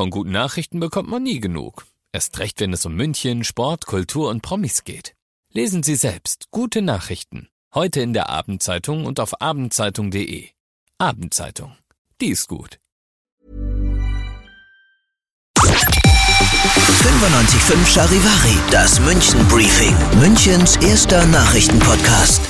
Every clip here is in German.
Von guten Nachrichten bekommt man nie genug. Erst recht, wenn es um München, Sport, Kultur und Promis geht. Lesen Sie selbst gute Nachrichten. Heute in der Abendzeitung und auf abendzeitung.de. Abendzeitung. Die ist gut. 95.5 Charivari, das München Briefing, Münchens erster Nachrichtenpodcast.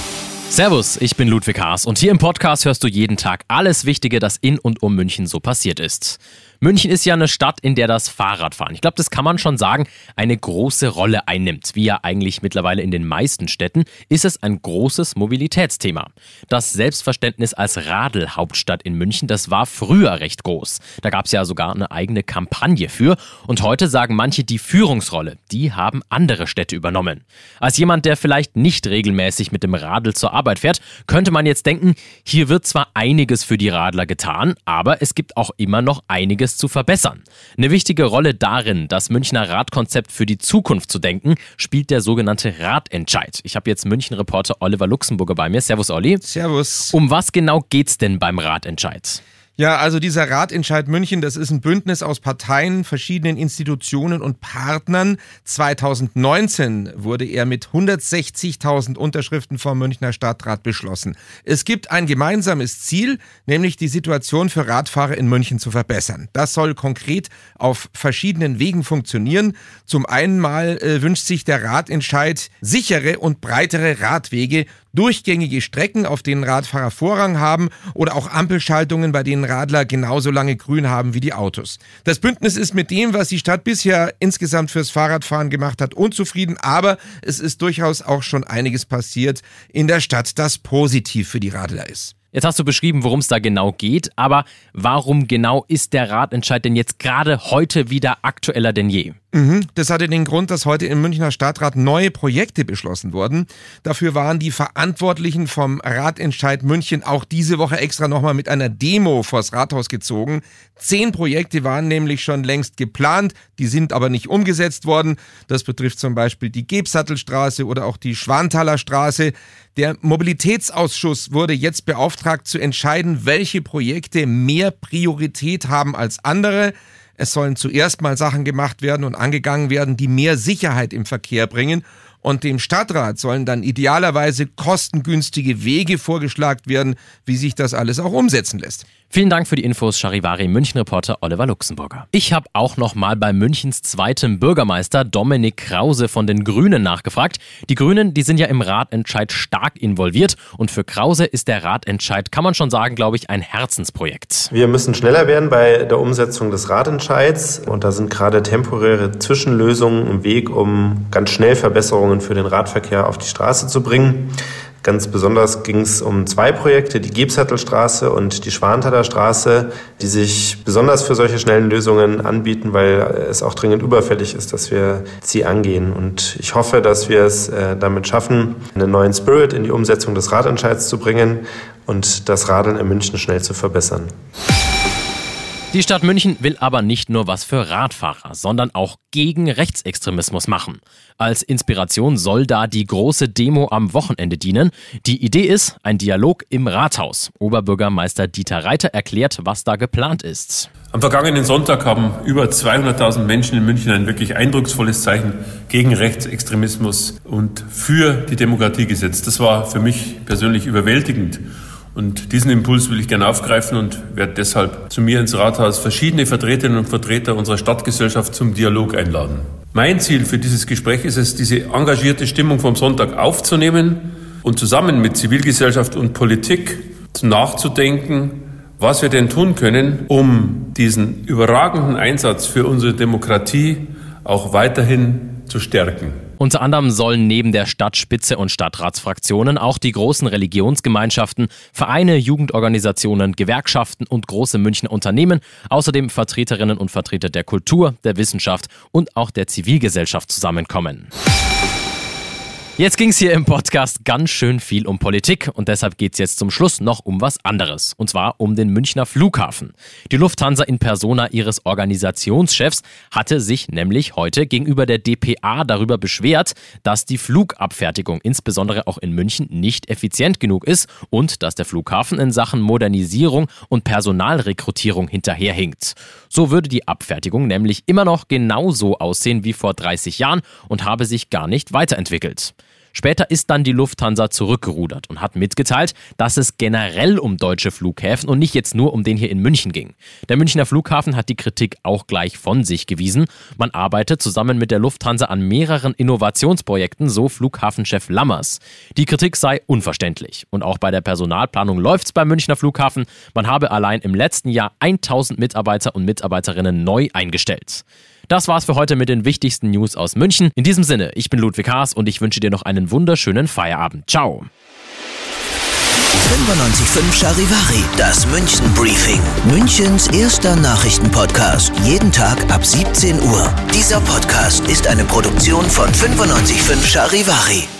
Servus, ich bin Ludwig Haas und hier im Podcast hörst du jeden Tag alles Wichtige, das in und um München so passiert ist. München ist ja eine Stadt, in der das Fahrradfahren, ich glaube, das kann man schon sagen, eine große Rolle einnimmt. Wie ja eigentlich mittlerweile in den meisten Städten, ist es ein großes Mobilitätsthema. Das Selbstverständnis als Radelhauptstadt in München, das war früher recht groß. Da gab es ja sogar eine eigene Kampagne für. Und heute sagen manche, die Führungsrolle, die haben andere Städte übernommen. Als jemand, der vielleicht nicht regelmäßig mit dem Radl zur Arbeit fährt, könnte man jetzt denken, hier wird zwar einiges für die Radler getan, aber es gibt auch immer noch einiges einiges zu verbessern. Eine wichtige Rolle darin, das Münchner Radkonzept für die Zukunft zu denken, spielt der sogenannte Radentscheid. Ich habe jetzt München-Reporter Oliver Luxemburger bei mir. Servus, Olli. Servus. Um was genau geht's denn beim Radentscheid? Ja, also dieser Ratentscheid München, das ist ein Bündnis aus Parteien, verschiedenen Institutionen und Partnern. 2019 wurde er mit 160.000 Unterschriften vom Münchner Stadtrat beschlossen. Es gibt ein gemeinsames Ziel, nämlich die Situation für Radfahrer in München zu verbessern. Das soll konkret auf verschiedenen Wegen funktionieren. Zum einen mal äh, wünscht sich der Ratentscheid sichere und breitere Radwege durchgängige Strecken, auf denen Radfahrer Vorrang haben oder auch Ampelschaltungen, bei denen Radler genauso lange grün haben wie die Autos. Das Bündnis ist mit dem, was die Stadt bisher insgesamt fürs Fahrradfahren gemacht hat, unzufrieden, aber es ist durchaus auch schon einiges passiert in der Stadt, das positiv für die Radler ist. Jetzt hast du beschrieben, worum es da genau geht, aber warum genau ist der Ratentscheid denn jetzt gerade heute wieder aktueller denn je? Mhm. Das hatte den Grund, dass heute im Münchner Stadtrat neue Projekte beschlossen wurden. Dafür waren die Verantwortlichen vom Ratentscheid München auch diese Woche extra nochmal mit einer Demo vors Rathaus gezogen. Zehn Projekte waren nämlich schon längst geplant, die sind aber nicht umgesetzt worden. Das betrifft zum Beispiel die Gebsattelstraße oder auch die Schwanthaler Straße. Der Mobilitätsausschuss wurde jetzt beauftragt zu entscheiden, welche Projekte mehr Priorität haben als andere. Es sollen zuerst mal Sachen gemacht werden und angegangen werden, die mehr Sicherheit im Verkehr bringen. Und dem Stadtrat sollen dann idealerweise kostengünstige Wege vorgeschlagen werden, wie sich das alles auch umsetzen lässt. Vielen Dank für die Infos, Charivari München-Reporter Oliver Luxemburger. Ich habe auch noch mal bei Münchens zweitem Bürgermeister Dominik Krause von den Grünen nachgefragt. Die Grünen, die sind ja im Ratentscheid stark involviert und für Krause ist der Ratentscheid, kann man schon sagen, glaube ich, ein Herzensprojekt. Wir müssen schneller werden bei der Umsetzung des Ratentscheids und da sind gerade temporäre Zwischenlösungen im Weg, um ganz schnell Verbesserungen für den Radverkehr auf die Straße zu bringen. Ganz besonders ging es um zwei Projekte, die Gebsattelstraße und die Schwanthaler Straße, die sich besonders für solche schnellen Lösungen anbieten, weil es auch dringend überfällig ist, dass wir sie angehen. Und ich hoffe, dass wir es äh, damit schaffen, einen neuen Spirit in die Umsetzung des Radentscheids zu bringen und das Radeln in München schnell zu verbessern. Die Stadt München will aber nicht nur was für Radfahrer, sondern auch gegen Rechtsextremismus machen. Als Inspiration soll da die große Demo am Wochenende dienen. Die Idee ist ein Dialog im Rathaus. Oberbürgermeister Dieter Reiter erklärt, was da geplant ist. Am vergangenen Sonntag haben über 200.000 Menschen in München ein wirklich eindrucksvolles Zeichen gegen Rechtsextremismus und für die Demokratie gesetzt. Das war für mich persönlich überwältigend. Und diesen Impuls will ich gerne aufgreifen und werde deshalb zu mir ins Rathaus verschiedene Vertreterinnen und Vertreter unserer Stadtgesellschaft zum Dialog einladen. Mein Ziel für dieses Gespräch ist es, diese engagierte Stimmung vom Sonntag aufzunehmen und zusammen mit Zivilgesellschaft und Politik nachzudenken, was wir denn tun können, um diesen überragenden Einsatz für unsere Demokratie auch weiterhin zu stärken. Unter anderem sollen neben der Stadtspitze und Stadtratsfraktionen auch die großen Religionsgemeinschaften, Vereine, Jugendorganisationen, Gewerkschaften und große Münchner Unternehmen, außerdem Vertreterinnen und Vertreter der Kultur, der Wissenschaft und auch der Zivilgesellschaft zusammenkommen. Jetzt ging es hier im Podcast ganz schön viel um Politik und deshalb geht es jetzt zum Schluss noch um was anderes. Und zwar um den Münchner Flughafen. Die Lufthansa in Persona ihres Organisationschefs hatte sich nämlich heute gegenüber der DPA darüber beschwert, dass die Flugabfertigung insbesondere auch in München nicht effizient genug ist und dass der Flughafen in Sachen Modernisierung und Personalrekrutierung hinterherhinkt. So würde die Abfertigung nämlich immer noch genauso aussehen wie vor 30 Jahren und habe sich gar nicht weiterentwickelt. Später ist dann die Lufthansa zurückgerudert und hat mitgeteilt, dass es generell um deutsche Flughäfen und nicht jetzt nur um den hier in München ging. Der Münchner Flughafen hat die Kritik auch gleich von sich gewiesen. Man arbeitet zusammen mit der Lufthansa an mehreren Innovationsprojekten, so Flughafenchef Lammers. Die Kritik sei unverständlich. Und auch bei der Personalplanung läuft es beim Münchner Flughafen. Man habe allein im letzten Jahr 1000 Mitarbeiter und Mitarbeiterinnen neu eingestellt. Das war's für heute mit den wichtigsten News aus München. In diesem Sinne, ich bin Ludwig Haas und ich wünsche dir noch einen wunderschönen Feierabend. Ciao. 95.5 Charivari, das München Briefing. Münchens erster Nachrichtenpodcast. Jeden Tag ab 17 Uhr. Dieser Podcast ist eine Produktion von 95.5 Charivari.